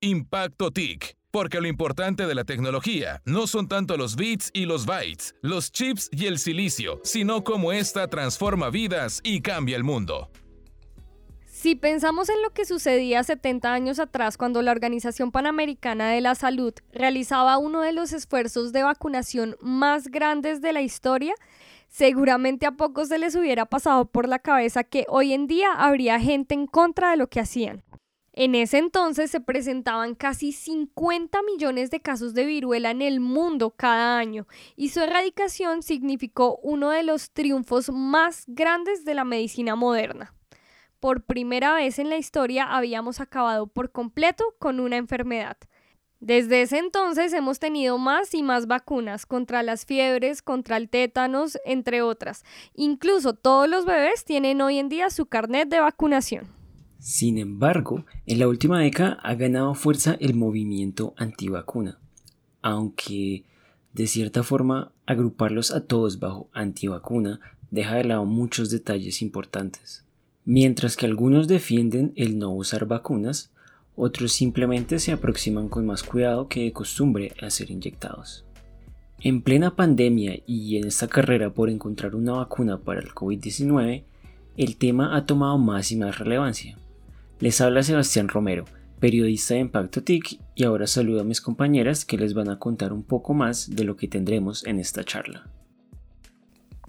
Impacto TIC. Porque lo importante de la tecnología no son tanto los bits y los bytes, los chips y el silicio, sino cómo ésta transforma vidas y cambia el mundo. Si pensamos en lo que sucedía 70 años atrás cuando la Organización Panamericana de la Salud realizaba uno de los esfuerzos de vacunación más grandes de la historia, seguramente a pocos se les hubiera pasado por la cabeza que hoy en día habría gente en contra de lo que hacían. En ese entonces se presentaban casi 50 millones de casos de viruela en el mundo cada año y su erradicación significó uno de los triunfos más grandes de la medicina moderna. Por primera vez en la historia habíamos acabado por completo con una enfermedad. Desde ese entonces hemos tenido más y más vacunas contra las fiebres, contra el tétanos, entre otras. Incluso todos los bebés tienen hoy en día su carnet de vacunación. Sin embargo, en la última década ha ganado fuerza el movimiento antivacuna, aunque de cierta forma agruparlos a todos bajo antivacuna deja de lado muchos detalles importantes. Mientras que algunos defienden el no usar vacunas, otros simplemente se aproximan con más cuidado que de costumbre a ser inyectados. En plena pandemia y en esta carrera por encontrar una vacuna para el COVID-19, el tema ha tomado más y más relevancia. Les habla Sebastián Romero, periodista de Impacto TIC, y ahora saludo a mis compañeras que les van a contar un poco más de lo que tendremos en esta charla.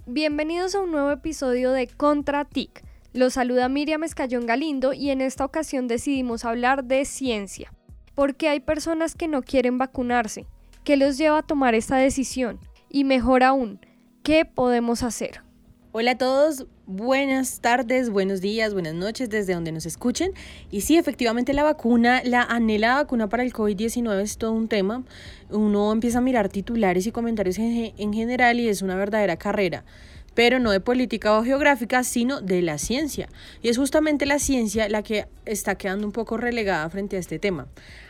Bienvenidos a un nuevo episodio de Contra TIC. Los saluda Miriam Escayón Galindo y en esta ocasión decidimos hablar de ciencia. Porque hay personas que no quieren vacunarse. ¿Qué los lleva a tomar esta decisión? Y mejor aún, ¿qué podemos hacer? Hola a todos, buenas tardes, buenos días, buenas noches desde donde nos escuchen. Y sí, efectivamente la vacuna, la anhelada vacuna para el COVID-19 es todo un tema. Uno empieza a mirar titulares y comentarios en, en general y es una verdadera carrera pero no de política o geográfica, sino de la ciencia. Y es justamente la ciencia la que está quedando un poco relegada frente a este tema.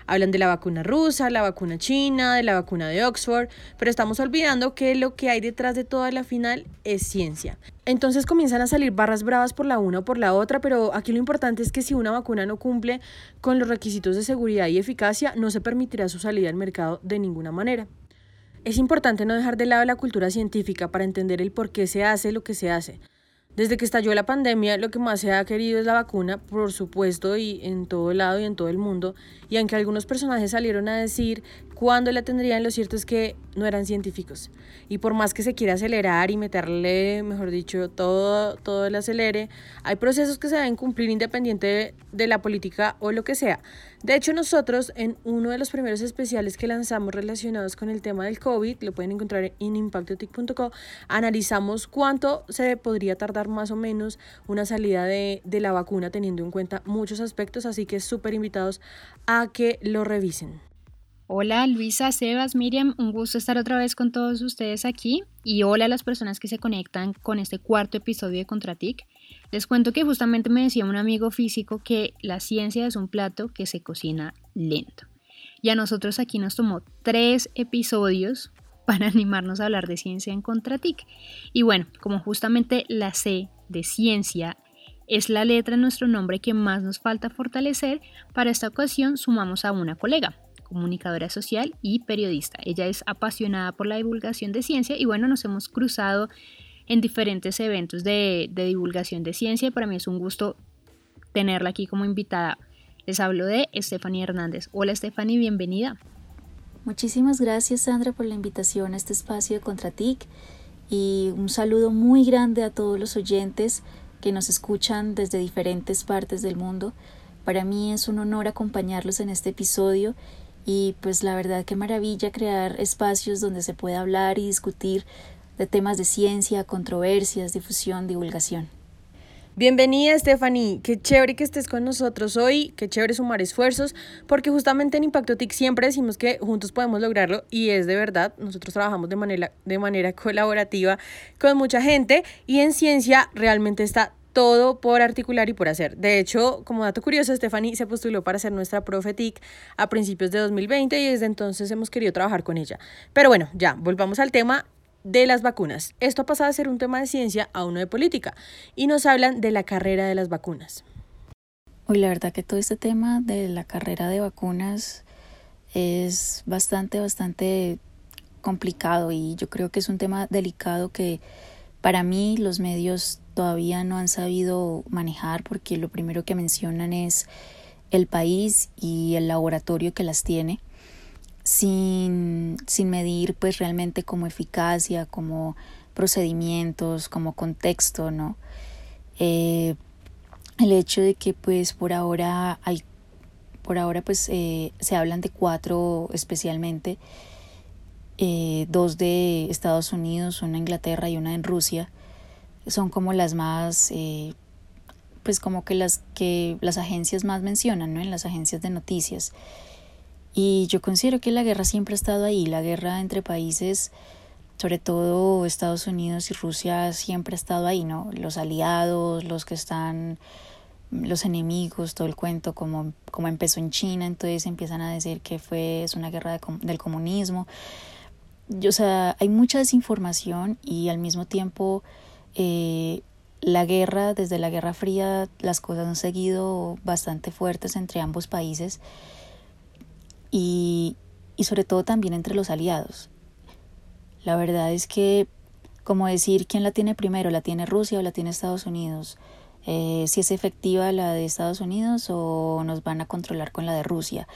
Hablan de la vacuna rusa, la vacuna china, de la vacuna de Oxford, pero estamos olvidando que lo que hay detrás de toda la final es ciencia. Entonces comienzan a salir barras bravas por la una o por la otra, pero aquí lo importante es que si una vacuna no cumple con los requisitos de seguridad y eficacia, no se permitirá su salida al mercado de ninguna manera. Es importante no dejar de lado la cultura científica para entender el por qué se hace lo que se hace. Desde que estalló la pandemia, lo que más se ha querido es la vacuna, por supuesto, y en todo lado y en todo el mundo. Y aunque algunos personajes salieron a decir cuándo la tendrían, lo cierto es que no eran científicos. Y por más que se quiera acelerar y meterle, mejor dicho, todo, todo el acelere, hay procesos que se deben cumplir independiente de la política o lo que sea. De hecho, nosotros en uno de los primeros especiales que lanzamos relacionados con el tema del COVID, lo pueden encontrar en impactotic.co, analizamos cuánto se podría tardar más o menos una salida de, de la vacuna teniendo en cuenta muchos aspectos, así que súper invitados a que lo revisen. Hola Luisa, Sebas, Miriam, un gusto estar otra vez con todos ustedes aquí y hola a las personas que se conectan con este cuarto episodio de Contratic. Les cuento que justamente me decía un amigo físico que la ciencia es un plato que se cocina lento. Y a nosotros aquí nos tomó tres episodios para animarnos a hablar de ciencia en Contratic. Y bueno, como justamente la C de ciencia es la letra de nuestro nombre que más nos falta fortalecer, para esta ocasión sumamos a una colega, comunicadora social y periodista. Ella es apasionada por la divulgación de ciencia y bueno, nos hemos cruzado en diferentes eventos de, divulgación de ciencia y para mí es un gusto tenerla aquí como invitada. Les hablo de Stephanie Hernández. Hola Stephanie, bienvenida. Muchísimas gracias Sandra por la invitación a este espacio de Contratic y un saludo muy grande a todos los oyentes que nos escuchan desde diferentes partes del mundo. Para mí es un honor acompañarlos en este episodio y pues la verdad que maravilla crear espacios donde se pueda hablar y discutir de temas de ciencia, controversias, difusión, divulgación. Bienvenida Stephanie, qué chévere que estés con nosotros hoy, qué chévere sumar esfuerzos, porque justamente en Impacto TIC siempre decimos que juntos podemos lograrlo y es de verdad, nosotros trabajamos de manera, de manera colaborativa con mucha gente y en ciencia realmente está todo por articular y por hacer. De hecho, como dato curioso, Stephanie se postuló para ser nuestra profe TIC a principios de 2020 y desde entonces hemos querido trabajar con ella. Pero bueno, ya, volvamos al tema de las vacunas. Esto ha pasado a ser un tema de ciencia a uno de política y nos hablan de la carrera de las vacunas. Hoy la verdad que todo este tema de la carrera de vacunas es bastante, bastante complicado y yo creo que es un tema delicado que para mí los medios todavía no han sabido manejar porque lo primero que mencionan es el país y el laboratorio que las tiene sin, sin medir pues realmente como eficacia, como procedimientos, como contexto, ¿no? Eh, el hecho de que pues por ahora hay por ahora pues eh, se hablan de cuatro especialmente eh, dos de Estados Unidos una en Inglaterra y una en Rusia son como las más pues como que las que las agencias más mencionan no en las agencias de noticias y yo considero que la guerra siempre ha estado ahí la guerra entre países sobre todo Estados Unidos y Rusia siempre ha estado ahí, ¿no? Los aliados, los que están, los enemigos, todo el cuento, como, como empezó en China, entonces empiezan a decir que fue, es una guerra del comunismo. o sea, hay mucha desinformación y al mismo tiempo eh, la guerra, desde la Guerra Fría, las cosas han seguido bastante fuertes entre ambos países y, y sobre todo también entre los aliados. La verdad es que, como decir quién la tiene primero, la tiene Rusia o la tiene Estados Unidos, eh, si es efectiva la de Estados Unidos o nos van a controlar con la de Rusia.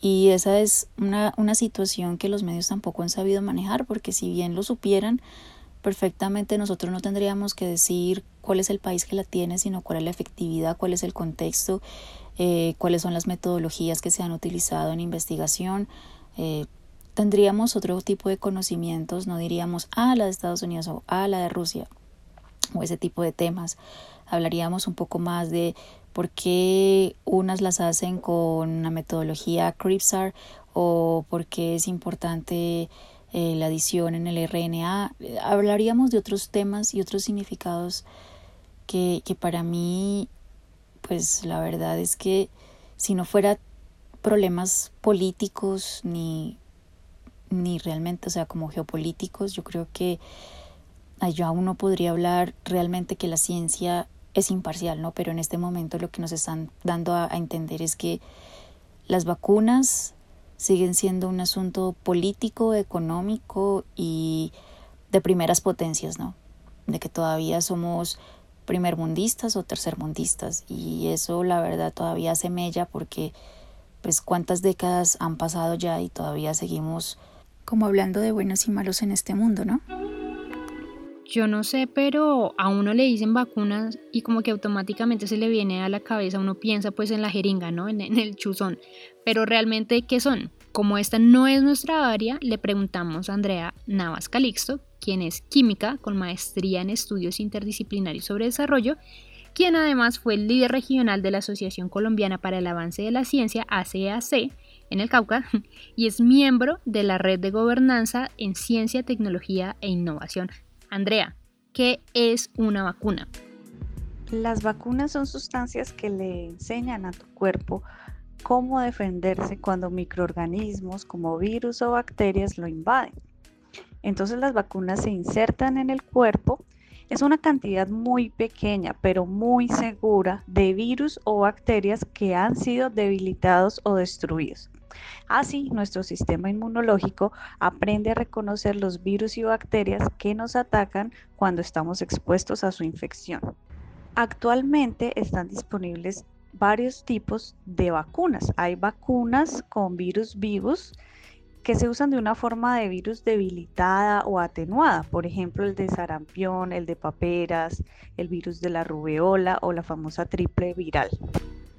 Y esa es una, una situación que los medios tampoco han sabido manejar, porque si bien lo supieran, perfectamente nosotros no tendríamos que decir cuál es el país que la tiene, sino cuál es la efectividad, cuál es el contexto, eh, cuáles son las metodologías que se han utilizado en investigación. Eh, tendríamos otro tipo de conocimientos, no diríamos a ah, la de Estados Unidos o a ah, la de Rusia o ese tipo de temas. Hablaríamos un poco más de por qué unas las hacen con una metodología CRISPR o por qué es importante eh, la adición en el RNA. Hablaríamos de otros temas y otros significados que, que para mí, pues la verdad es que si no fuera problemas políticos ni ni realmente, o sea, como geopolíticos, yo creo que yo aún no podría hablar realmente que la ciencia es imparcial, ¿no? Pero en este momento lo que nos están dando a, entender es que las vacunas siguen siendo un asunto político, económico y de primeras potencias, ¿no? De que todavía somos primermundistas o tercermundistas y eso la verdad todavía se mella porque pues cuántas décadas han pasado ya y todavía seguimos como hablando de buenos y malos en este mundo, ¿no? Yo no sé, pero a uno le dicen vacunas y como que automáticamente se le viene a la cabeza, uno piensa pues en la jeringa, ¿no? En, el chuzón. Pero realmente, ¿qué son? Como esta no es nuestra área, le preguntamos a Andrea Navas Calixto, quien es química con maestría en estudios interdisciplinarios sobre desarrollo, quien además fue el líder regional de la Asociación Colombiana para el Avance de la Ciencia, ACAC, en el Cauca y es miembro de la Red de Gobernanza en Ciencia, Tecnología e Innovación. Andrea, ¿qué es una vacuna? Las vacunas son sustancias que le enseñan a tu cuerpo cómo defenderse cuando microorganismos como virus o bacterias lo invaden. Entonces las vacunas se insertan en el cuerpo. Es una cantidad muy pequeña, pero muy segura, de virus o bacterias que han sido debilitados o destruidos. Así, nuestro sistema inmunológico aprende a reconocer los virus y bacterias que nos atacan cuando estamos expuestos a su infección. Actualmente están disponibles varios tipos de vacunas. Hay vacunas con virus vivos que se usan de una forma de virus debilitada o atenuada, por ejemplo el de sarampión, el de paperas, el virus de la rubeola o la famosa triple viral.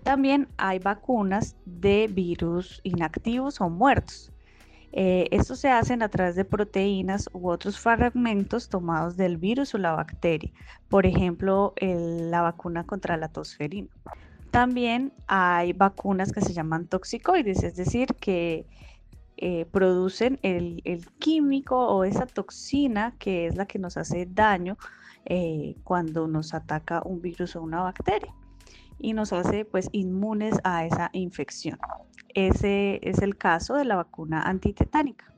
También hay vacunas de virus inactivos o muertos. Eh, estos se hacen a través de proteínas u otros fragmentos tomados del virus o la bacteria, por ejemplo, la vacuna contra la tosferina. También hay vacunas que se llaman toxicoides, es decir, que eh, producen el, químico o esa toxina que es la que nos hace daño eh, cuando nos ataca un virus o una bacteria y nos hace pues inmunes a esa infección. Ese es el caso de la vacuna antitetánica.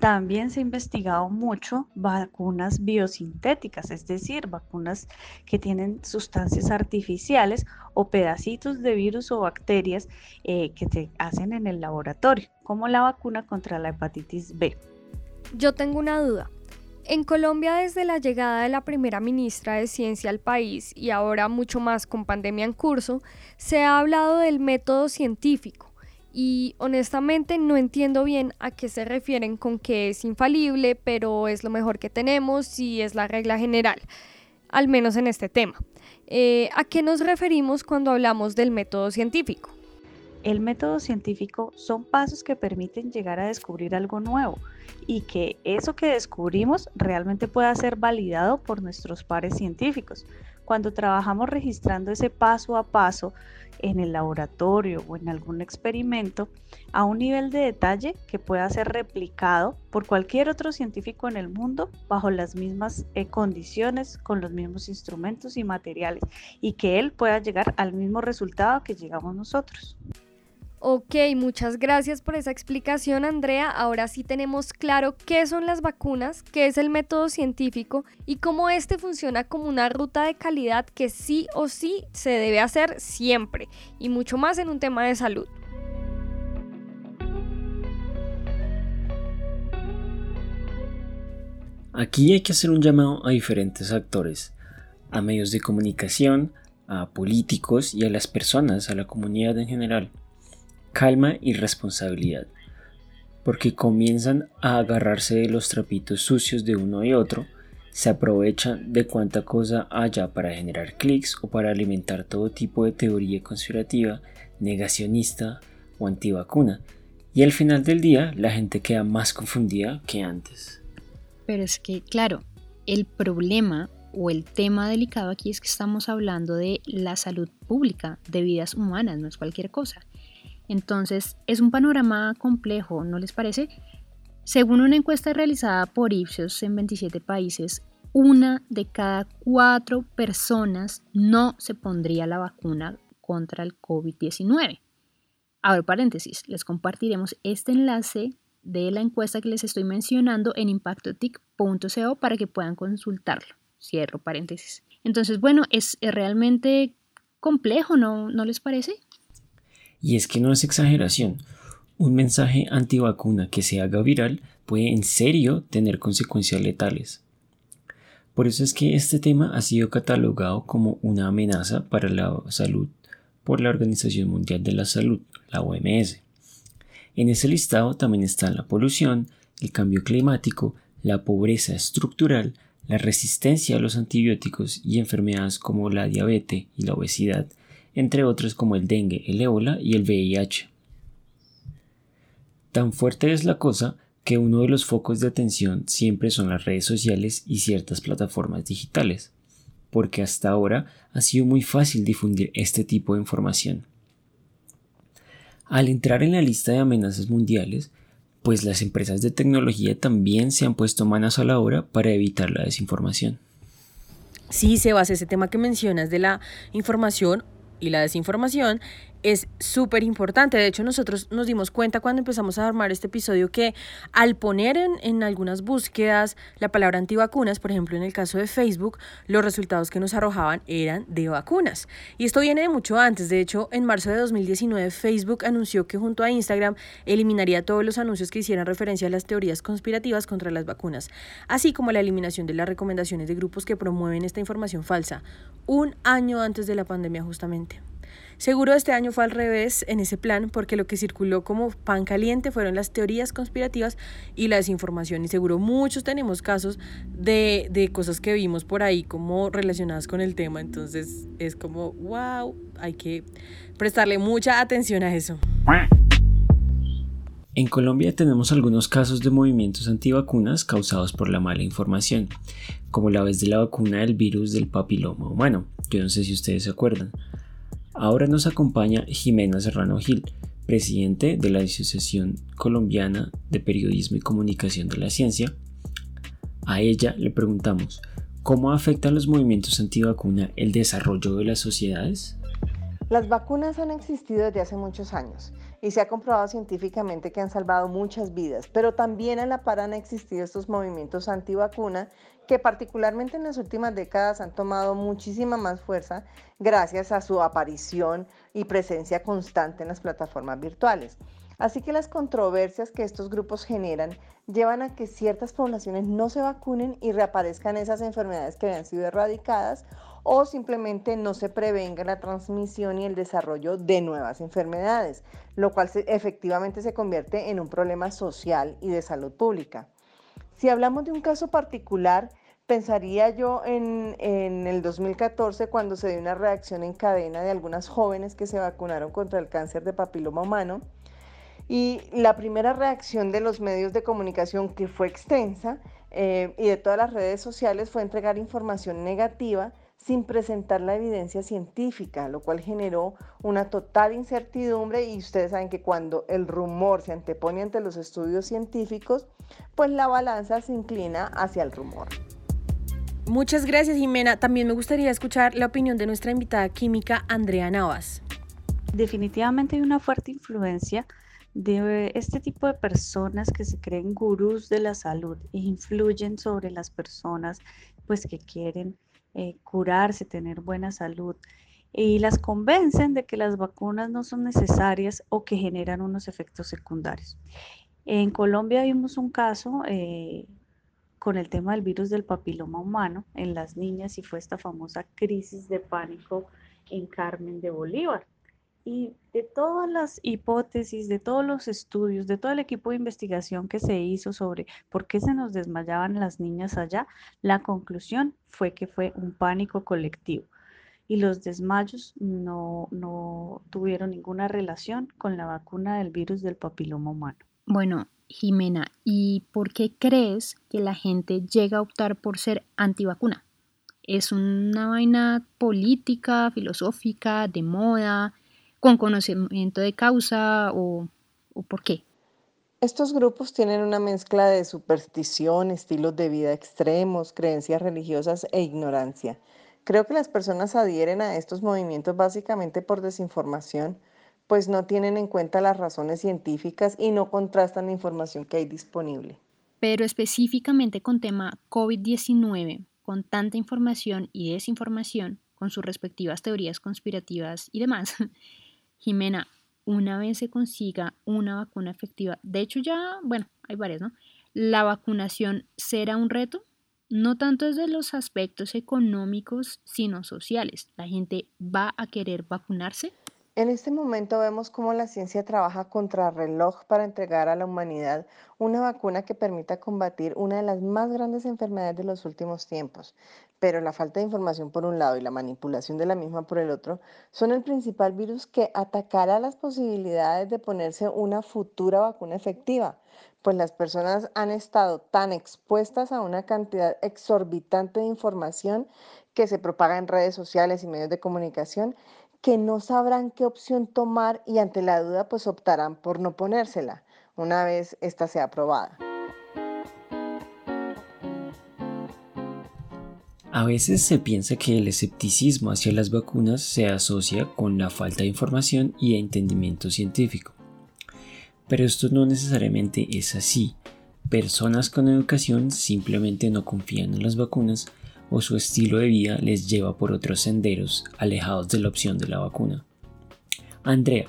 También se ha investigado mucho vacunas biosintéticas, es decir, vacunas que tienen sustancias artificiales o pedacitos de virus o bacterias eh, que se hacen en el laboratorio, como la vacuna contra la hepatitis B. Yo tengo una duda. En Colombia, desde la llegada de la primera ministra de Ciencia al país y ahora mucho más con pandemia en curso, se ha hablado del método científico y honestamente no entiendo bien a qué se refieren con que es infalible, pero es lo mejor que tenemos y es la regla general, al menos en este tema. Eh, ¿A qué nos referimos cuando hablamos del método científico? El método científico son pasos que permiten llegar a descubrir algo nuevo y que eso que descubrimos realmente pueda ser validado por nuestros pares científicos. Cuando trabajamos registrando ese paso a paso, en el laboratorio o en algún experimento a un nivel de detalle que pueda ser replicado por cualquier otro científico en el mundo bajo las mismas eh, condiciones, con los mismos instrumentos y materiales y que él pueda llegar al mismo resultado que llegamos nosotros. Ok, muchas gracias por esa explicación, Andrea. Ahora sí tenemos claro qué son las vacunas, qué es el método científico y cómo este funciona como una ruta de calidad que sí o sí se debe hacer siempre y mucho más en un tema de salud. Aquí hay que hacer un llamado a diferentes actores, a medios de comunicación, a políticos y a las personas, a la comunidad en general calma y responsabilidad, porque comienzan a agarrarse de los trapitos sucios de uno y otro, se aprovechan de cuanta cosa haya para generar clics o para alimentar todo tipo de teoría conspirativa, negacionista o antivacuna, y al final del día la gente queda más confundida que antes. Pero es que, claro, el problema o el tema delicado aquí es que estamos hablando de la salud pública, de vidas humanas, no es cualquier cosa. Entonces, es un panorama complejo, ¿no les parece? Según una encuesta realizada por Ipsos en 27 países, una de cada cuatro personas no se pondría la vacuna contra el COVID-19. Ahora, paréntesis, les compartiremos este enlace de la encuesta que les estoy mencionando en impactotic.co para que puedan consultarlo. Cierro paréntesis. Entonces, bueno, es, realmente complejo, ¿no, ¿no les parece? Y es que no es exageración. Un mensaje antivacuna que se haga viral puede en serio tener consecuencias letales. Por eso es que este tema ha sido catalogado como una amenaza para la salud por la Organización Mundial de la Salud, la OMS. En ese listado también están la polución, el cambio climático, la pobreza estructural, la resistencia a los antibióticos y enfermedades como la diabetes y la obesidad, entre otros como el dengue, el ébola y el VIH. Tan fuerte es la cosa que uno de los focos de atención siempre son las redes sociales y ciertas plataformas digitales, porque hasta ahora ha sido muy fácil difundir este tipo de información. Al entrar en la lista de amenazas mundiales, pues las empresas de tecnología también se han puesto manos a la obra para evitar la desinformación. Sí, Sebas, ese tema que mencionas de la información y la desinformación es súper importante. De hecho, nosotros nos dimos cuenta cuando empezamos a armar este episodio que al poner en, en, algunas búsquedas la palabra antivacunas, por ejemplo en el caso de Facebook, los resultados que nos arrojaban eran de vacunas. Y esto viene de mucho antes. De hecho, en marzo de 2019 Facebook anunció que junto a Instagram eliminaría todos los anuncios que hicieran referencia a las teorías conspirativas contra las vacunas, así como la eliminación de las recomendaciones de grupos que promueven esta información falsa, un año antes de la pandemia justamente. Seguro este año fue al revés en ese plan porque lo que circuló como pan caliente fueron las teorías conspirativas y la desinformación y seguro muchos tenemos casos de, de cosas que vimos por ahí como relacionadas con el tema. Entonces es como, wow, hay que prestarle mucha atención a eso. En Colombia tenemos algunos casos de movimientos antivacunas causados por la mala información, como la vez de la vacuna del virus del papiloma humano. Yo no sé si ustedes se acuerdan. Ahora nos acompaña Jimena Serrano Gil, presidente de la Asociación Colombiana de Periodismo y Comunicación de la Ciencia. A ella le preguntamos, ¿cómo afectan los movimientos antivacuna el desarrollo de las sociedades? Las vacunas han existido desde hace muchos años y se ha comprobado científicamente que han salvado muchas vidas, pero también a la par han existido estos movimientos antivacuna que particularmente en las últimas décadas han tomado muchísima más fuerza gracias a su aparición y presencia constante en las plataformas virtuales. Así que las controversias que estos grupos generan llevan a que ciertas poblaciones no se vacunen y reaparezcan esas enfermedades que habían sido erradicadas o simplemente no se prevenga la transmisión y el desarrollo de nuevas enfermedades, lo cual efectivamente se convierte en un problema social y de salud pública. Si hablamos de un caso particular, pensaría yo en, en, el 2014 cuando se dio una reacción en cadena de algunas jóvenes que se vacunaron contra el cáncer de papiloma humano y la primera reacción de los medios de comunicación, que fue extensa, eh, y de todas las redes sociales, fue entregar información negativa sin presentar la evidencia científica, lo cual generó una total incertidumbre y ustedes saben que cuando el rumor se antepone ante los estudios científicos, pues la balanza se inclina hacia el rumor. Muchas gracias Jimena. También me gustaría escuchar la opinión de nuestra invitada química Andrea Navas. Definitivamente hay una fuerte influencia de este tipo de personas que se creen gurús de la salud e influyen sobre las personas pues que quieren eh, curarse, tener buena salud y las convencen de que las vacunas no son necesarias o que generan unos efectos secundarios. En Colombia vimos un caso eh, con el tema del virus del papiloma humano en las niñas y fue esta famosa crisis de pánico en Carmen de Bolívar. Y de todas las hipótesis, de todos los estudios, de todo el equipo de investigación que se hizo sobre por qué se nos desmayaban las niñas allá, la conclusión fue que fue un pánico colectivo y los desmayos no, no tuvieron ninguna relación con la vacuna del virus del papiloma humano. Bueno, Jimena, ¿y por qué crees que la gente llega a optar por ser antivacuna? ¿Es una vaina política, filosófica, de moda? Con conocimiento de causa o, por qué? Estos grupos tienen una mezcla de superstición, estilos de vida extremos, creencias religiosas e ignorancia. Creo que las personas adhieren a estos movimientos básicamente por desinformación, pues no tienen en cuenta las razones científicas y no contrastan la información que hay disponible. Pero específicamente con tema COVID-19, con tanta información y desinformación, con sus respectivas teorías conspirativas y demás, Jimena, una vez se consiga una vacuna efectiva, de hecho ya, bueno, hay varias, ¿no? ¿La vacunación será un reto? No tanto desde los aspectos económicos, sino sociales. ¿La gente va a querer vacunarse? En este momento vemos cómo la ciencia trabaja contra reloj para entregar a la humanidad una vacuna que permita combatir una de las más grandes enfermedades de los últimos tiempos. Pero la falta de información por un lado y la manipulación de la misma por el otro son el principal virus que atacará las posibilidades de ponerse una futura vacuna efectiva, pues las personas han estado tan expuestas a una cantidad exorbitante de información que se propaga en redes sociales y medios de comunicación que no sabrán qué opción tomar y ante la duda pues optarán por no ponérsela una vez esta sea aprobada. A veces se piensa que el escepticismo hacia las vacunas se asocia con la falta de información y de entendimiento científico. Pero esto no necesariamente es así. Personas con educación simplemente no confían en las vacunas o su estilo de vida les lleva por otros senderos alejados de la opción de la vacuna. Andrea,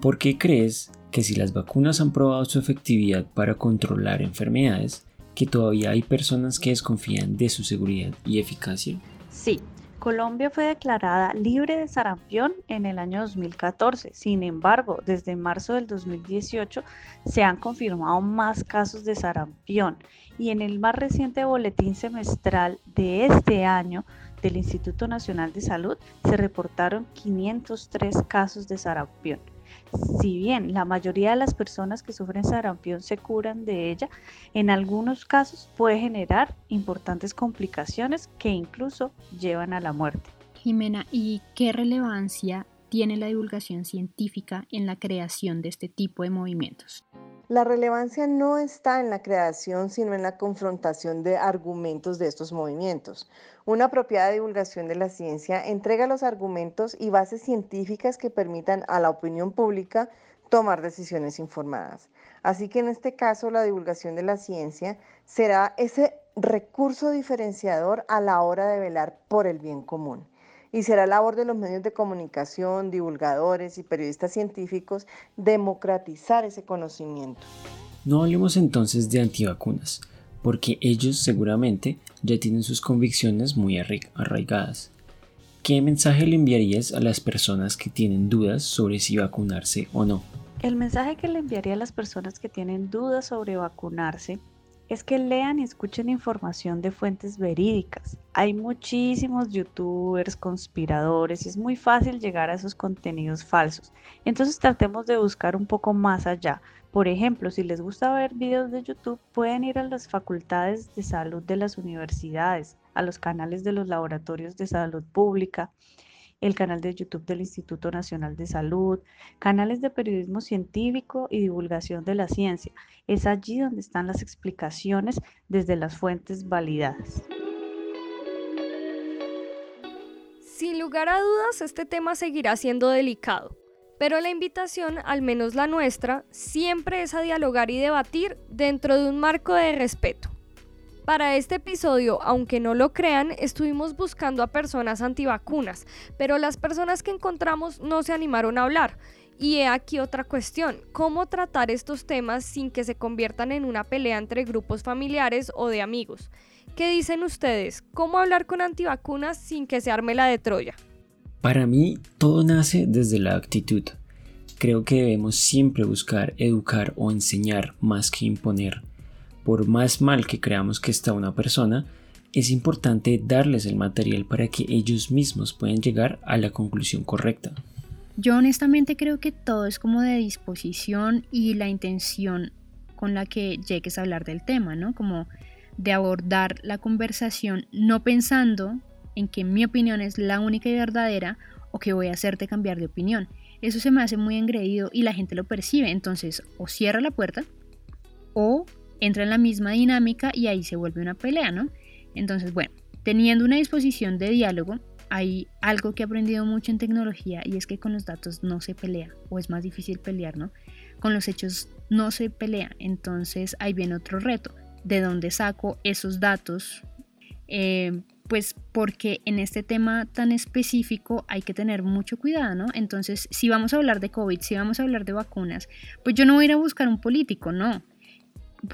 ¿por qué crees que si las vacunas han probado su efectividad para controlar enfermedades, que todavía hay personas que desconfían de su seguridad y eficacia? Sí, Colombia fue declarada libre de sarampión en el año 2014. Sin embargo, desde marzo del 2018 se han confirmado más casos de sarampión y en el más reciente boletín semestral de este año del Instituto Nacional de Salud se reportaron 503 casos de sarampión. Si bien la mayoría de las personas que sufren sarampión se curan de ella, en algunos casos puede generar importantes complicaciones que incluso llevan a la muerte. Jimena, ¿y qué relevancia tiene la divulgación científica en la creación de este tipo de movimientos? La relevancia no está en la creación, sino en la confrontación de argumentos de estos movimientos. Una apropiada divulgación de la ciencia entrega los argumentos y bases científicas que permitan a la opinión pública tomar decisiones informadas. Así que en este caso la divulgación de la ciencia será ese recurso diferenciador a la hora de velar por el bien común. Y será labor de los medios de comunicación, divulgadores y periodistas científicos democratizar ese conocimiento. No hablemos entonces de antivacunas, porque ellos seguramente ya tienen sus convicciones muy arraigadas. ¿Qué mensaje le enviarías a las personas que tienen dudas sobre si vacunarse o no? El mensaje que le enviaría a las personas que tienen dudas sobre vacunarse es que lean y escuchen información de fuentes verídicas. Hay muchísimos youtubers, conspiradores y es muy fácil llegar a esos contenidos falsos. Entonces tratemos de buscar un poco más allá. Por ejemplo, si les gusta ver videos de YouTube, pueden ir a las facultades de salud de las universidades, a los canales de los laboratorios de salud pública el canal de YouTube del Instituto Nacional de Salud, canales de periodismo científico y divulgación de la ciencia. Es allí donde están las explicaciones desde las fuentes validadas. Sin lugar a dudas, este tema seguirá siendo delicado, pero la invitación, al menos la nuestra, siempre es a dialogar y debatir dentro de un marco de respeto. Para este episodio, aunque no lo crean, estuvimos buscando a personas antivacunas, pero las personas que encontramos no se animaron a hablar. Y he aquí otra cuestión, ¿cómo tratar estos temas sin que se conviertan en una pelea entre grupos familiares o de amigos? ¿Qué dicen ustedes? ¿Cómo hablar con antivacunas sin que se arme la de Troya? Para mí, todo nace desde la actitud. Creo que debemos siempre buscar educar o enseñar más que imponer por más mal que creamos que está una persona, es importante darles el material para que ellos mismos puedan llegar a la conclusión correcta. Yo honestamente creo que todo es como de disposición y la intención con la que llegues a hablar del tema, ¿no? Como de abordar la conversación no pensando en que mi opinión es la única y verdadera o que voy a hacerte cambiar de opinión. Eso se me hace muy engreído y la gente lo percibe. Entonces, o cierra la puerta o entra en la misma dinámica y ahí se vuelve una pelea, ¿no? Entonces, bueno, teniendo una disposición de diálogo, hay algo que he aprendido mucho en tecnología y es que con los datos no se pelea, o es más difícil pelear, ¿no? Con los hechos no se pelea, entonces ahí viene otro reto, ¿de dónde saco esos datos? Eh, pues porque en este tema tan específico hay que tener mucho cuidado, ¿no? Entonces, si vamos a hablar de COVID, si vamos a hablar de vacunas, pues yo no voy a ir a buscar un político, no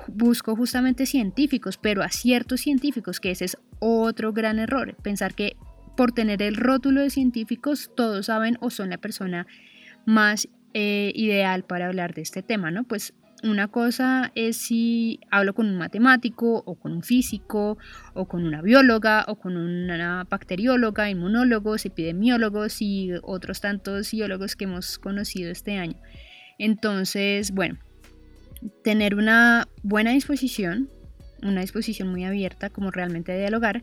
busco justamente científicos, pero a ciertos científicos, que ese es otro gran error, pensar que por tener el rótulo de científicos todos saben o son la persona más eh, ideal para hablar de este tema, ¿no? Pues una cosa es si hablo con un matemático o con un físico o con una bióloga o con una bacterióloga, inmunólogos, epidemiólogos y otros tantos biólogos que hemos conocido este año. Entonces, bueno, tener una buena disposición, una disposición muy abierta, como realmente dialogar,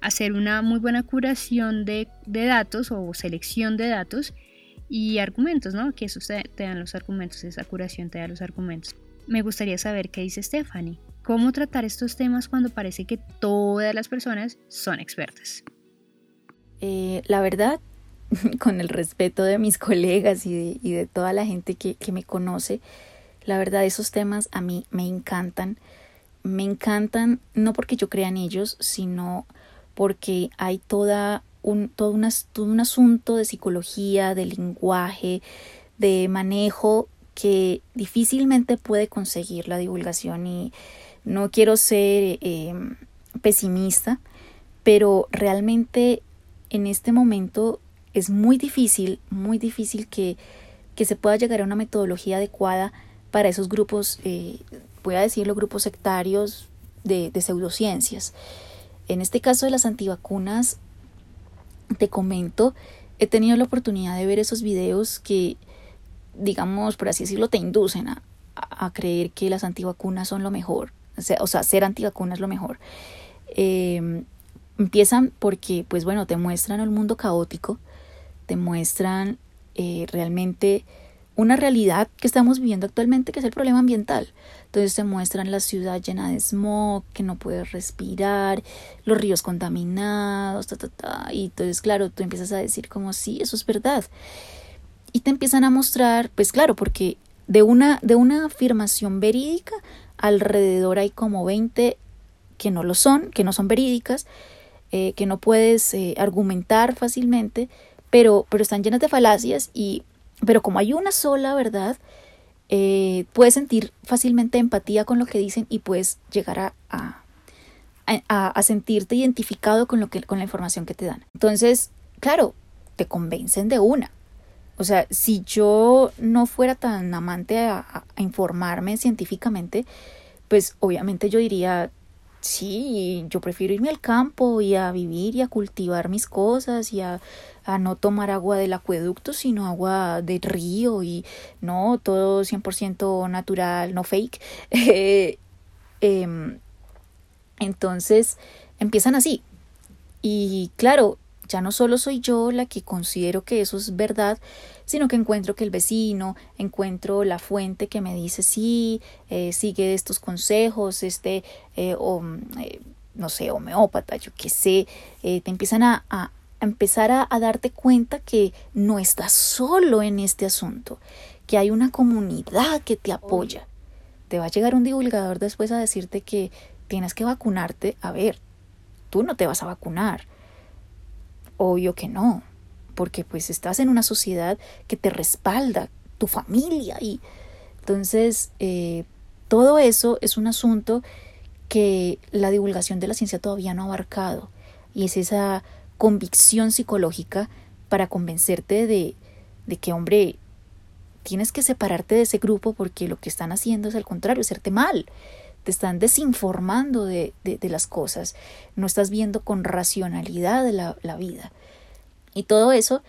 hacer una muy buena curación de, datos o selección de datos y argumentos, ¿no? Que eso te, te dan los argumentos, esa curación te da los argumentos. Me gustaría saber qué dice Stephanie. ¿Cómo tratar estos temas cuando parece que todas las personas son expertas? Eh, la verdad, con el respeto de mis colegas y de, toda la gente que, que me conoce, la verdad, esos temas a mí me encantan. Me encantan no porque yo crea en ellos, sino porque hay toda un, todo, un asunto de psicología, de lenguaje, de manejo que difícilmente puede conseguir la divulgación y no quiero ser eh, pesimista, pero realmente en este momento es muy difícil, muy difícil que, que se pueda llegar a una metodología adecuada para esos grupos, eh, voy a decirlo, grupos sectarios de, pseudociencias. En este caso de las antivacunas, te comento, he tenido la oportunidad de ver esos videos que, digamos, por así decirlo, te inducen a, creer que las antivacunas son lo mejor, o sea, ser antivacunas es lo mejor. Em, empiezan porque, pues bueno, te muestran el mundo caótico, te muestran eh, realmente una realidad que estamos viviendo actualmente, que es el problema ambiental. Entonces se muestran la ciudad llena de smog, que no puedes respirar, los ríos contaminados, ta, ta, ta. Y entonces, claro, tú empiezas a decir como, sí, eso es verdad. Y te empiezan a mostrar, pues claro, porque de una, de una afirmación verídica, alrededor hay como 20 que no lo son, que no son verídicas, eh, que no puedes eh, argumentar fácilmente, pero, pero están llenas de falacias y pero como hay una sola verdad, eh, puedes sentir fácilmente empatía con lo que dicen y puedes llegar a, a, a, sentirte identificado con, lo que, con la información que te dan. Entonces, claro, te convencen de una. O sea, si yo no fuera tan amante a, informarme científicamente, pues obviamente yo diría, sí, yo prefiero irme al campo y a vivir y a cultivar mis cosas y a, a no tomar agua del acueducto, sino agua del río y no, todo 100% natural, no fake. Em, entonces empiezan así. Y claro, ya no solo soy yo la que considero que eso es verdad, sino que encuentro que el vecino, encuentro la fuente que me dice sí, eh, sigue estos consejos, este, eh, o, eh, no sé, homeópata, yo qué sé, te empiezan a, a empezar a, a darte cuenta que no estás solo en este asunto, que hay una comunidad que te apoya. Te va a llegar un divulgador después a decirte que tienes que vacunarte. A ver, tú no te vas a vacunar Obvio que no, porque pues estás en una sociedad que te respalda, tu familia y entonces eh, todo eso es un asunto que la divulgación de la ciencia todavía no ha abarcado y es esa convicción psicológica para convencerte de, de que hombre tienes que separarte de ese grupo porque lo que están haciendo es al contrario, hacerte mal te están desinformando de, de, las cosas, no estás viendo con racionalidad la, la vida. Y todo eso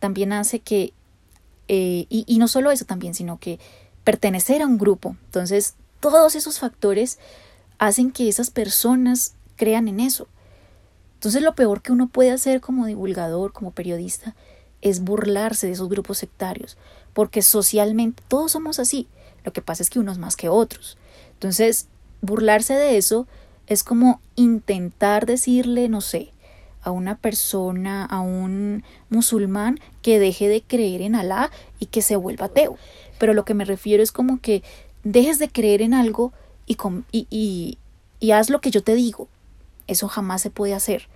también hace que, eh, y, y no solo eso también, sino que pertenecer a un grupo. Entonces, todos esos factores hacen que esas personas crean en eso. Entonces, lo peor que uno puede hacer como divulgador, como periodista, es burlarse de esos grupos sectarios, porque socialmente todos somos así. Lo que pasa es que unos más que otros. Entonces, burlarse de eso es como intentar decirle, no sé, a una persona, a un musulmán que deje de creer en Alá y que se vuelva ateo. Pero lo que me refiero es como que dejes de creer en algo y, y, y, haz lo que yo te digo. Eso jamás se puede hacer.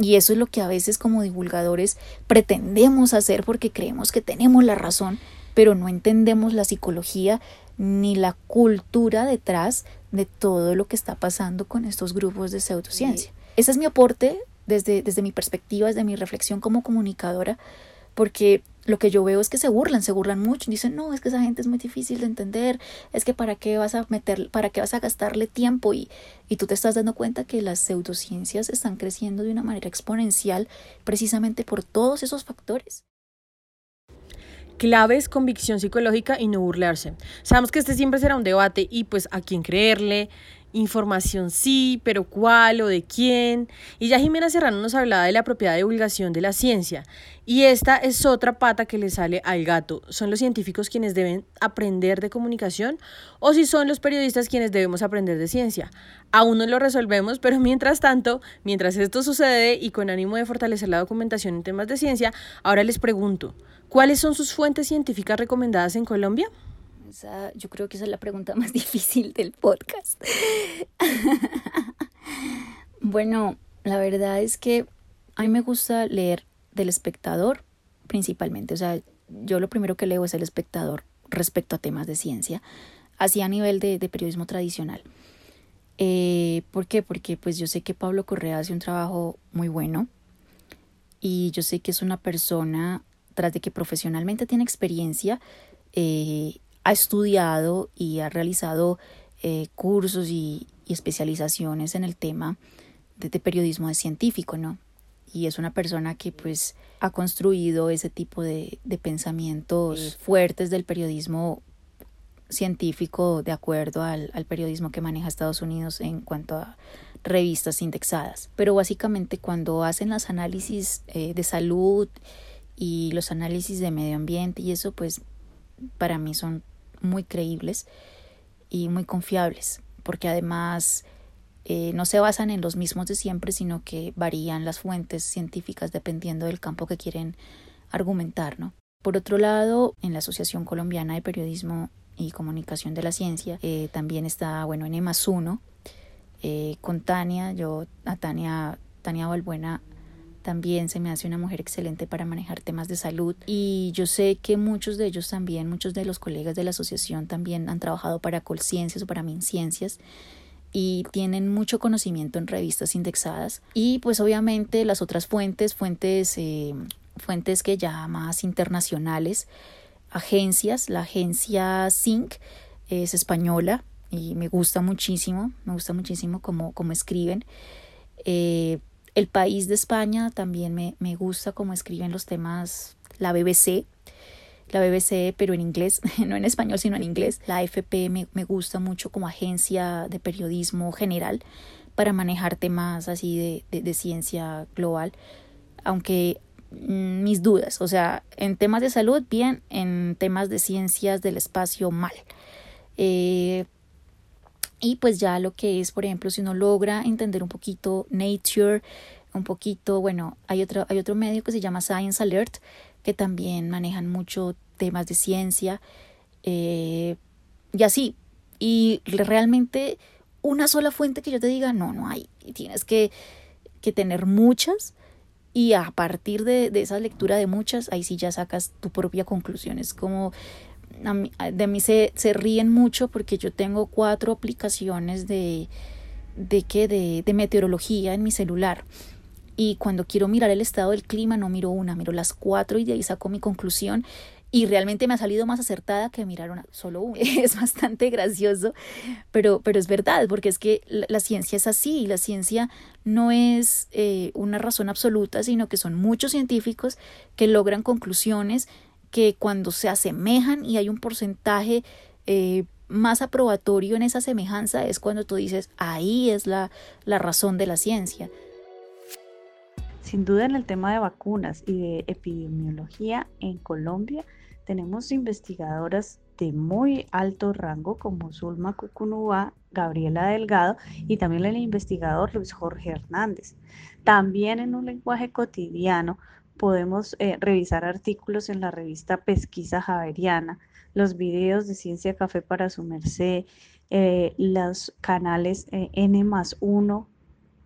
Y eso es lo que a veces como divulgadores pretendemos hacer porque creemos que tenemos la razón, pero no entendemos la psicología ni la cultura detrás de todo lo que está pasando con estos grupos de pseudociencia. Ese es mi aporte desde, desde mi perspectiva, desde mi reflexión como comunicadora, porque lo que yo veo es que se burlan, se burlan mucho, dicen, no, es que esa gente es muy difícil de entender, es que para qué vas a meter, para qué vas a gastarle tiempo y, y tú te estás dando cuenta que las pseudociencias están creciendo de una manera exponencial precisamente por todos esos factores. Clave es convicción psicológica y no burlarse. Sabemos que este siempre será un debate y pues a quién creerle, información sí, pero cuál o de quién. Y ya Jimena Serrano nos hablaba de la propiedad de divulgación de la ciencia. Y esta es otra pata que le sale al gato. ¿Son los científicos quienes deben aprender de comunicación o si son los periodistas quienes debemos aprender de ciencia? Aún no lo resolvemos, pero mientras tanto, mientras esto sucede y con ánimo de fortalecer la documentación en temas de ciencia, ahora les pregunto, ¿cuáles son sus fuentes científicas recomendadas en Colombia? Yo creo que esa es la pregunta más difícil del podcast. bueno, la verdad es que a mí me gusta leer del espectador principalmente. O sea, yo lo primero que leo es el espectador respecto a temas de ciencia, así a nivel de, periodismo tradicional. Eh, ¿Por qué? Porque pues yo sé que Pablo Correa hace un trabajo muy bueno y yo sé que es una persona, tras de que profesionalmente tiene experiencia, eh, ha estudiado y ha realizado eh, cursos y, especializaciones en el tema de, periodismo de científico, ¿no? Y es una persona que pues ha construido ese tipo de, pensamientos fuertes del periodismo científico de acuerdo al, periodismo que maneja Estados Unidos en cuanto a revistas indexadas. Pero básicamente cuando hacen los análisis eh, de salud y los análisis de medio ambiente y eso pues para mí son muy creíbles y muy confiables, porque además eh, no se basan en los mismos de siempre, sino que varían las fuentes científicas dependiendo del campo que quieren argumentar. ¿no? Por otro lado, en la Asociación Colombiana de Periodismo y Comunicación de la Ciencia, eh, también está, bueno, en EMAS 1, eh, con Tania, yo, a Tania, Tania Balbuena también se me hace una mujer excelente para manejar temas de salud y yo sé que muchos de ellos también, muchos de los colegas de la asociación también han trabajado para Colciencias o para MinCiencias y tienen mucho conocimiento en revistas indexadas y pues obviamente las otras fuentes, fuentes, eh, fuentes que ya más internacionales, agencias, la agencia Sync es española y me gusta muchísimo, me gusta muchísimo cómo, cómo escriben. Eh, el país de España también me, me gusta cómo escriben los temas, la BBC, la BBC, pero en inglés, no en español, sino en inglés. La AFP me, me gusta mucho como agencia de periodismo general para manejar temas así de, de, ciencia global, aunque mm, mis dudas, o sea, en temas de salud, bien, en temas de ciencias del espacio, mal. Eh, y pues ya lo que es, por ejemplo, si uno logra entender un poquito Nature, un poquito, bueno, hay otro, hay otro medio que se llama Science Alert, que también manejan mucho temas de ciencia, eh, y así. Y realmente una sola fuente que yo te diga, no, no hay. tienes que, que tener muchas y a partir de, de, esa lectura de muchas, ahí sí ya sacas tu propia conclusión. Es como de mí se, se, ríen mucho porque yo tengo cuatro aplicaciones de, de, ¿qué? de, de meteorología en mi celular. Y cuando quiero mirar el estado del clima, no miro una, miro las cuatro y de ahí saco mi conclusión. Y realmente me ha salido más acertada que mirar una, solo una. Es bastante gracioso, pero, pero es verdad, porque es que la, ciencia es así. La ciencia no es eh, una razón absoluta, sino que son muchos científicos que logran conclusiones que cuando se asemejan y hay un porcentaje eh, más aprobatorio en esa semejanza es cuando tú dices, ahí es la, la razón de la ciencia. Sin duda en el tema de vacunas y de epidemiología en Colombia tenemos investigadoras de muy alto rango como Zulma Cucunúa, Gabriela Delgado y también el investigador Luis Jorge Hernández. También en un lenguaje cotidiano podemos eh, revisar artículos en la revista Pesquisa Javeriana, los videos de Ciencia Café para su merced, eh, los canales eh, N más 1,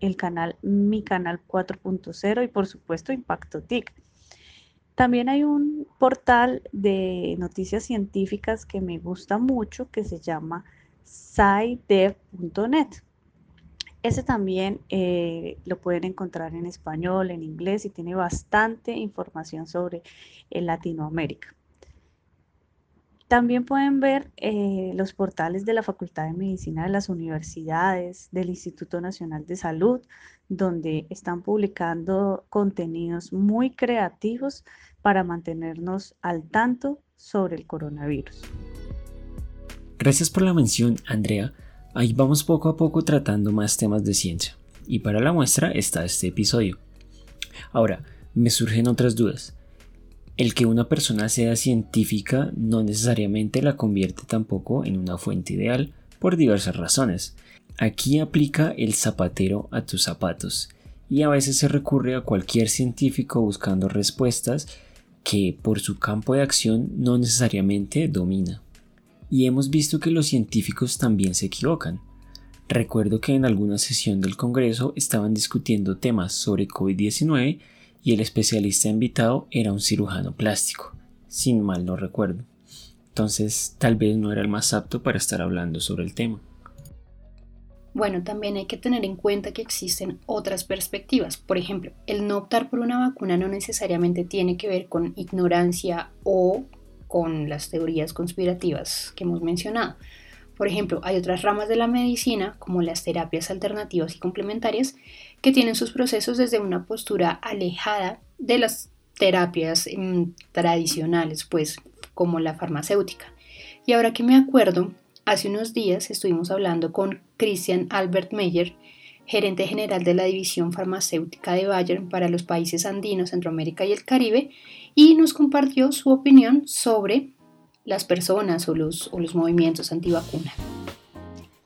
el canal Mi Canal 4.0 y por supuesto Impacto TIC. También hay un portal de noticias científicas que me gusta mucho que se llama scidev.net. Ese también eh, lo pueden encontrar en español, en inglés y tiene bastante información sobre Latinoamérica. También pueden ver eh, los portales de la Facultad de Medicina de las universidades, del Instituto Nacional de Salud, donde están publicando contenidos muy creativos para mantenernos al tanto sobre el coronavirus. Gracias por la mención, Andrea. Ahí vamos poco a poco tratando más temas de ciencia. Y para la muestra está este episodio. Ahora, me surgen otras dudas. El que una persona sea científica no necesariamente la convierte tampoco en una fuente ideal por diversas razones. Aquí aplica el zapatero a tus zapatos y a veces se recurre a cualquier científico buscando respuestas que por su campo de acción no necesariamente domina y hemos visto que los científicos también se equivocan. Recuerdo que en alguna sesión del Congreso estaban discutiendo temas sobre COVID-19 y el especialista invitado era un cirujano plástico, sin mal no recuerdo. Entonces tal vez no era el más apto para estar hablando sobre el tema. Bueno, también hay que tener en cuenta que existen otras perspectivas. Por ejemplo, el no optar por una vacuna no necesariamente tiene que ver con ignorancia o con las teorías conspirativas que hemos mencionado. Por ejemplo, hay otras ramas de la medicina, como las terapias alternativas y complementarias, que tienen sus procesos desde una postura alejada de las terapias mm, tradicionales, pues como la farmacéutica. Y ahora que me acuerdo, hace unos días estuvimos hablando con Christian Albert Meyer, gerente general de la división farmacéutica de Bayern para los países andinos, Centroamérica y el Caribe, y nos compartió su opinión sobre las personas o los, o los movimientos antivacuna?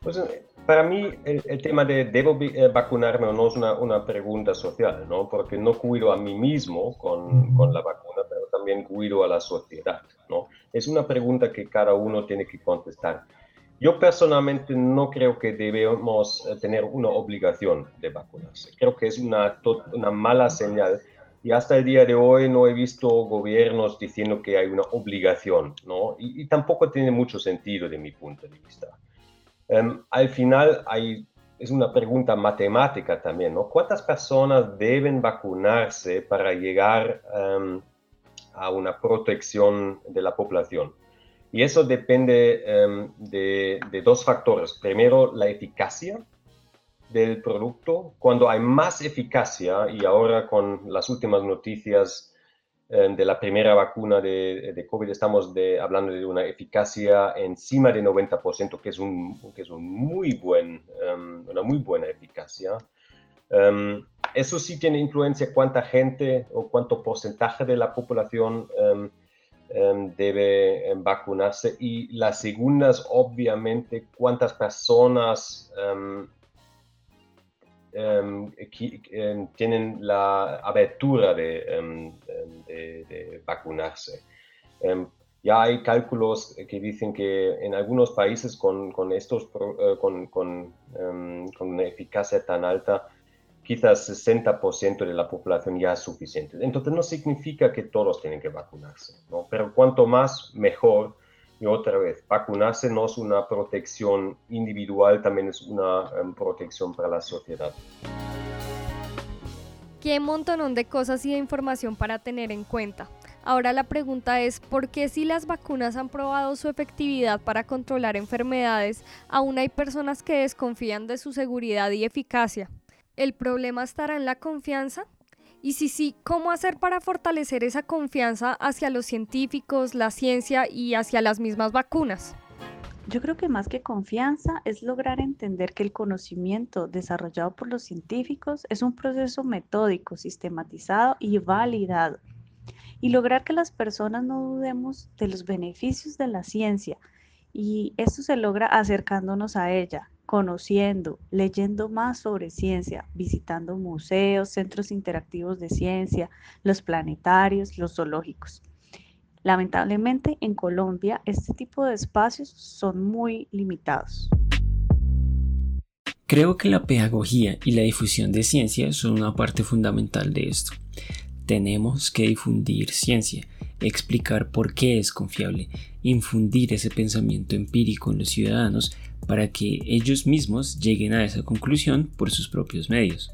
Pues eh, para mí el, tema de debo eh, vacunarme o no es una, una, pregunta social, ¿no? Porque no cuido a mí mismo con, con, la vacuna, pero también cuido a la sociedad, ¿no? Es una pregunta que cada uno tiene que contestar. Yo personalmente no creo que debemos eh, tener una obligación de vacunarse. Creo que es una, una mala señal y hasta el día de hoy no he visto gobiernos diciendo que hay una obligación, ¿no? Y, tampoco tiene mucho sentido de mi punto de vista. Em, al final hay, es una pregunta matemática también, ¿no? ¿Cuántas personas deben vacunarse para llegar em, a una protección de la población? Y eso depende em, de, dos factores. Primero, la eficacia del producto. Cuando hay más eficacia, y ahora con las últimas noticias em, de la primera vacuna de, COVID, estamos hablando de una eficacia encima de 90%, que es, un, que es un muy buen, em, una muy buena eficacia. eso sí tiene influencia cuánta gente o cuánto porcentaje de la población debe em, vacunarse y las segundas, obviamente, cuántas personas em, tienen la abertura de, vacunarse. ya hay cálculos que dicen que en algunos países con, estos, eh, con, con, con una eficacia tan alta, quizás 60% de la población ya es suficiente. Entonces no significa que todos tienen que vacunarse, ¿no? pero cuanto más mejor. Y otra vez, vacunarse no es una protección individual, también es una em, protección para la sociedad. Qué montón de cosas y de información para tener en cuenta. Ahora la pregunta es, ¿por qué si las vacunas han probado su efectividad para controlar enfermedades, aún hay personas que desconfían de su seguridad y eficacia? ¿El problema estará en la confianza? Y si sí, ¿cómo hacer para fortalecer esa confianza hacia los científicos, la ciencia y hacia las mismas vacunas? Yo creo que más que confianza es lograr entender que el conocimiento desarrollado por los científicos es un proceso metódico, sistematizado y validado. Y lograr que las personas no dudemos de los beneficios de la ciencia. Y esto se logra acercándonos a ella, conociendo, leyendo más sobre ciencia, visitando museos, centros interactivos de ciencia, los planetarios, los zoológicos. Lamentablemente en Colombia este tipo de espacios son muy limitados. Creo que la pedagogía y la difusión de ciencia son una parte fundamental de esto. Tenemos que difundir ciencia, explicar por qué es confiable, infundir ese pensamiento empírico en los ciudadanos para que ellos mismos lleguen a esa conclusión por sus propios medios.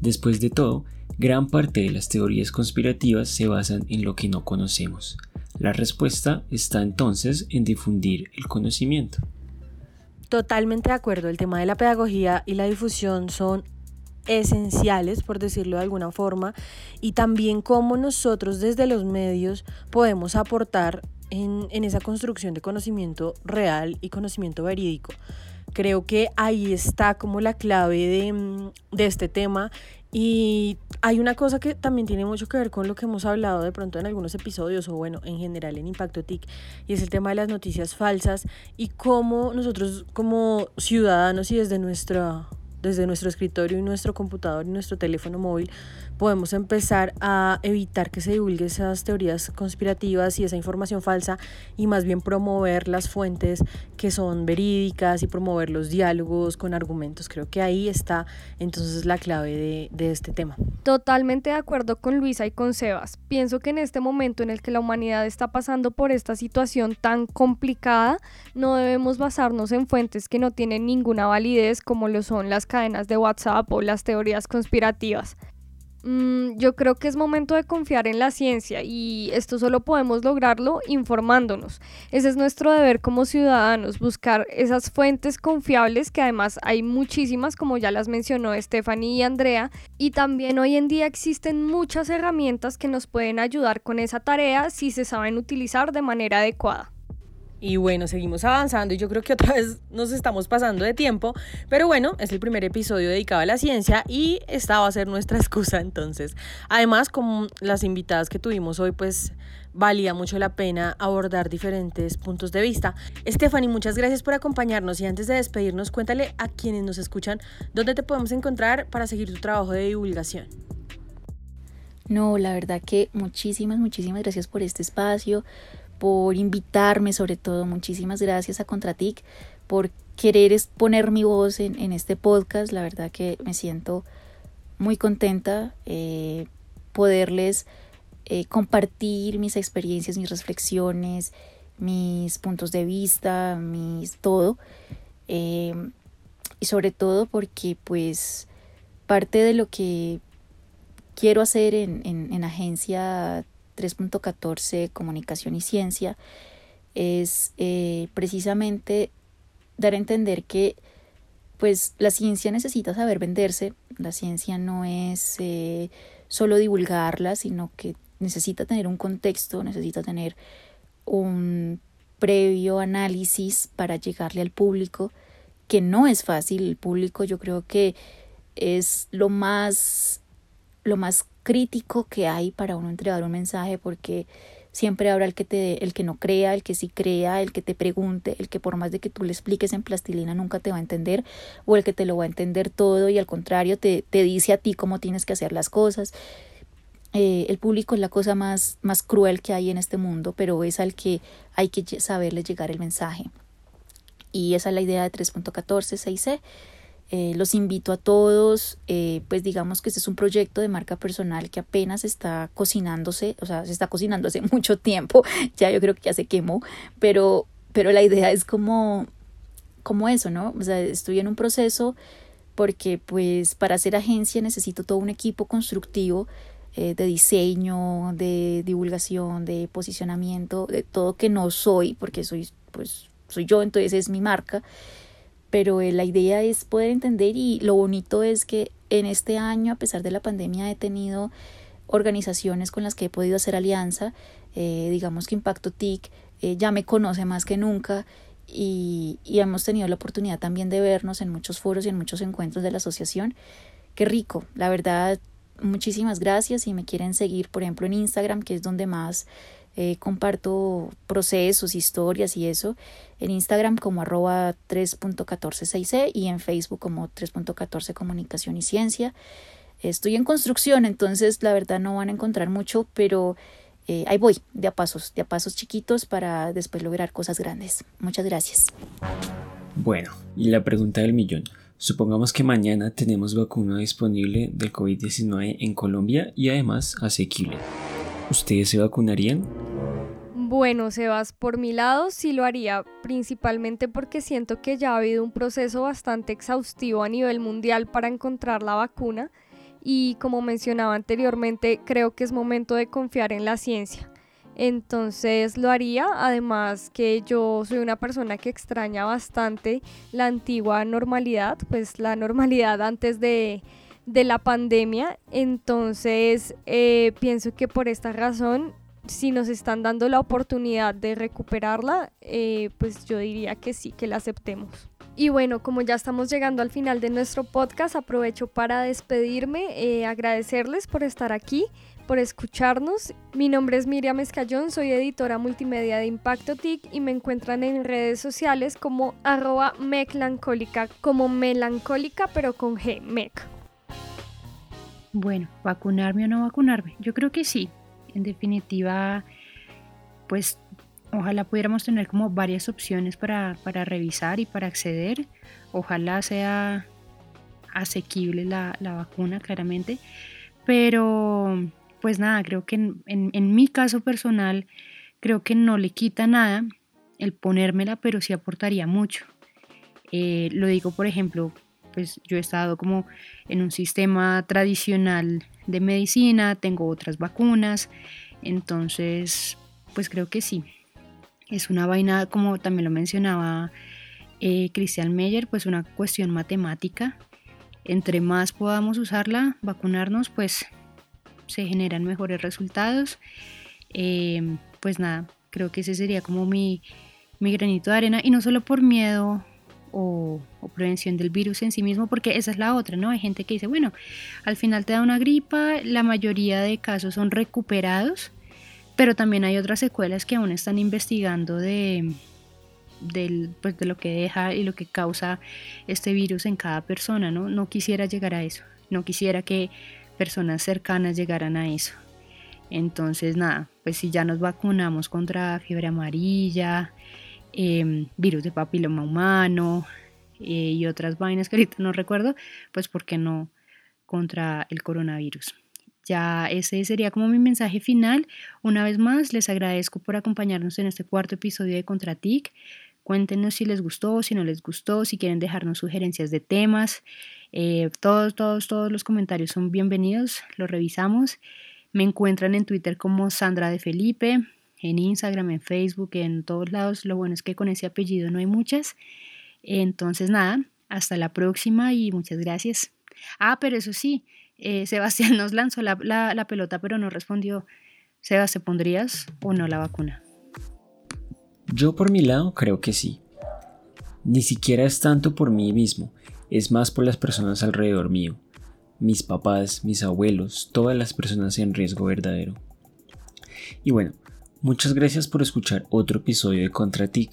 Después de todo, gran parte de las teorías conspirativas se basan en lo que no conocemos. La respuesta está entonces en difundir el conocimiento. Totalmente de acuerdo, el tema de la pedagogía y la difusión son esenciales, por decirlo de alguna forma, y también cómo nosotros desde los medios podemos aportar en, esa construcción de conocimiento real y conocimiento verídico. Creo que ahí está como la clave de, mm, de este tema y hay una cosa que también tiene mucho que ver con lo que hemos hablado de pronto en algunos episodios o bueno, en general en Impacto TIC y es el tema de las noticias falsas y cómo nosotros como ciudadanos y desde nuestra desde nuestro escritorio y nuestro computador y nuestro teléfono móvil podemos empezar a evitar que se divulgue esas teorías conspirativas y esa información falsa y más bien promover las fuentes que son verídicas y promover los diálogos con argumentos. Creo que ahí está entonces la clave de, de este tema. Totalmente de acuerdo con Luisa y con Sebas. Pienso que en este momento en el que la humanidad está pasando por esta situación tan complicada, no debemos basarnos en fuentes que no tienen ninguna validez como lo son las cadenas de WhatsApp o las teorías conspirativas. Mm, yo creo que es momento de confiar en la ciencia y esto solo podemos lograrlo informándonos. Ese es nuestro deber como ciudadanos, buscar esas fuentes confiables que además hay muchísimas, como ya las mencionó Stephanie y Andrea, y también hoy en día existen muchas herramientas que nos pueden ayudar con esa tarea si se saben utilizar de manera adecuada. Y bueno, seguimos avanzando y yo creo que otra vez nos estamos pasando de tiempo, pero bueno, es el primer episodio dedicado a la ciencia y esta va a ser nuestra excusa entonces. Además, como las invitadas que tuvimos hoy, pues valía mucho la pena abordar diferentes puntos de vista. Stephanie, muchas gracias por acompañarnos y antes de despedirnos, cuéntale a quienes nos escuchan dónde te podemos encontrar para seguir tu trabajo de divulgación. No, la verdad que muchísimas, muchísimas gracias por este espacio, por invitarme sobre todo. Muchísimas gracias a Contratic por querer poner mi voz en, este podcast. La verdad que me siento muy contenta eh, poderles eh, compartir mis experiencias, mis reflexiones, mis puntos de vista, mis todo. Eh, y sobre todo porque pues parte de lo que quiero hacer en, en Agencia 3.14 Comunicación y Ciencia es eh, precisamente dar a entender que pues la ciencia necesita saber venderse, la ciencia no es eh, solo divulgarla, sino que necesita tener un contexto, necesita tener un previo análisis para llegarle al público, que no es fácil, el público yo creo que es lo más lo más crítico que hay para uno entregar un mensaje porque siempre habrá el que te el que no crea, el que sí crea, el que te pregunte, el que por más de que tú le expliques en plastilina nunca te va a entender o el que te lo va a entender todo y al contrario te, te dice a ti cómo tienes que hacer las cosas. Eh, el público es la cosa más, más cruel que hay en este mundo, pero es al que hay que saberle llegar el mensaje. Y esa es la idea de 3.14 6C. Eh, los invito a todos, eh, pues digamos que este es un proyecto de marca personal que apenas está cocinándose, o sea, se está cocinando hace mucho tiempo, ya yo creo que ya se quemó, pero, pero la idea es como, como eso, ¿no? O sea, estoy en un proceso porque pues para hacer agencia necesito todo un equipo constructivo eh, de diseño, de divulgación, de posicionamiento, de todo que no soy, porque soy, pues, soy yo, entonces es mi marca pero eh, la idea es poder entender y lo bonito es que en este año, a pesar de la pandemia, he tenido organizaciones con las que he podido hacer alianza, eh, digamos que Impacto TIC eh, ya me conoce más que nunca y, y, hemos tenido la oportunidad también de vernos en muchos foros y en muchos encuentros de la asociación. Qué rico, la verdad, muchísimas gracias. Si me quieren seguir, por ejemplo, en Instagram, que es donde más eh, comparto procesos, historias y eso en Instagram como arroba 3.146c y en Facebook como 3.14 comunicación y ciencia. Estoy en construcción, entonces la verdad no van a encontrar mucho, pero eh, ahí voy, de a pasos, de a pasos chiquitos para después lograr cosas grandes. Muchas gracias. Bueno, y la pregunta del millón. Supongamos que mañana tenemos vacuna disponible del COVID-19 en Colombia y además asequible. ¿Ustedes se vacunarían? Bueno, Sebas, por mi lado sí lo haría, principalmente porque siento que ya ha habido un proceso bastante exhaustivo a nivel mundial para encontrar la vacuna y como mencionaba anteriormente, creo que es momento de confiar en la ciencia. Entonces lo haría, además que yo soy una persona que extraña bastante la antigua normalidad, pues la normalidad antes de de la pandemia. Entonces, eh, pienso que por esta razón, si nos están dando la oportunidad de recuperarla, eh, pues yo diría que sí, que la aceptemos. Y bueno, como ya estamos llegando al final de nuestro podcast, aprovecho para despedirme, eh, agradecerles por estar aquí, por escucharnos. Mi nombre es Miriam Escayón, soy editora multimedia de Impacto TIC y me encuentran en redes sociales como arroba meclancólica, como melancólica pero con G, mec. Bueno, vacunarme o no vacunarme. Yo creo que sí. En definitiva, pues ojalá pudiéramos tener como varias opciones para, revisar y para acceder. Ojalá sea asequible la, vacuna, claramente. Pero, pues nada, creo que en, mi caso personal, creo que no le quita nada el ponérmela, pero sí aportaría mucho. Eh, lo digo, por ejemplo, pues yo he estado como en un sistema tradicional de medicina, tengo otras vacunas, entonces pues creo que sí. Es una vaina, como también lo mencionaba eh, Christian Meyer, pues una cuestión matemática. Entre más podamos usarla, vacunarnos, pues se generan mejores resultados. Eh, pues nada, creo que ese sería como mi, mi granito de arena y no solo por miedo o, prevención del virus en sí mismo, porque esa es la otra, ¿no? Hay gente que dice, bueno, al final te da una gripa, la mayoría de casos son recuperados, pero también hay otras secuelas que aún están investigando de, pues, de lo que deja y lo que causa este virus en cada persona, ¿no? No quisiera llegar a eso, no quisiera que personas cercanas llegaran a eso. Entonces, nada, pues si ya nos vacunamos contra fiebre amarilla, Em, virus de papiloma humano eh, y otras vainas que ahorita no recuerdo, pues ¿por qué no contra el coronavirus? Ya ese sería como mi mensaje final. Una vez más, les agradezco por acompañarnos en este cuarto episodio de Contratic. Cuéntenos si les gustó, si no les gustó, si quieren dejarnos sugerencias de temas. Eh, todos, todos, todos los comentarios son bienvenidos, los revisamos. Me encuentran en Twitter como Sandra de Felipe, en Instagram, en Facebook, en todos lados. Lo bueno es que con ese apellido no hay muchas. Entonces, nada, hasta la próxima y muchas gracias. Ah, pero eso sí, eh, Sebastián nos lanzó la, la, pelota, pero no respondió. Sebas, ¿se pondrías o no la vacuna? Yo por mi lado creo que sí. Ni siquiera es tanto por mí mismo, es más por las personas alrededor mío. Mis papás, mis abuelos, todas las personas en riesgo verdadero. Y bueno, Muchas gracias por escuchar otro episodio de Contratic.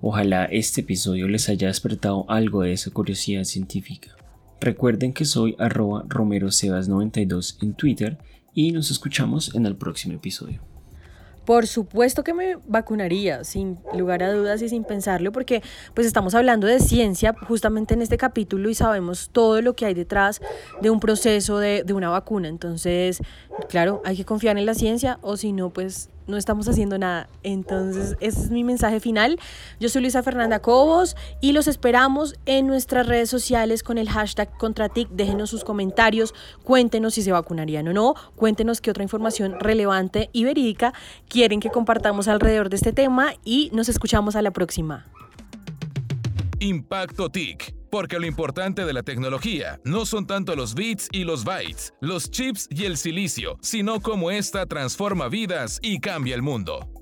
Ojalá este episodio les haya despertado algo de esa curiosidad científica. Recuerden que soy arroba romerosebas92 en Twitter y nos escuchamos en el próximo episodio. Por supuesto que me vacunaría, sin lugar a dudas y sin pensarlo, porque pues estamos hablando de ciencia justamente en este capítulo y sabemos todo lo que hay detrás de un proceso de, de una vacuna. Entonces, claro, hay que confiar en la ciencia o si no, pues no estamos haciendo nada. Entonces, ese es mi mensaje final. Yo soy Luisa Fernanda Cobos y los esperamos en nuestras redes sociales con el hashtag Contratic. Déjenos sus comentarios, cuéntenos si se vacunarían o no, cuéntenos qué otra información relevante y verídica quieren que compartamos alrededor de este tema y nos escuchamos a la próxima. Impacto TIC, porque lo importante de la tecnología no son tanto los bits y los bytes, los chips y el silicio, sino cómo esta transforma vidas y cambia el mundo.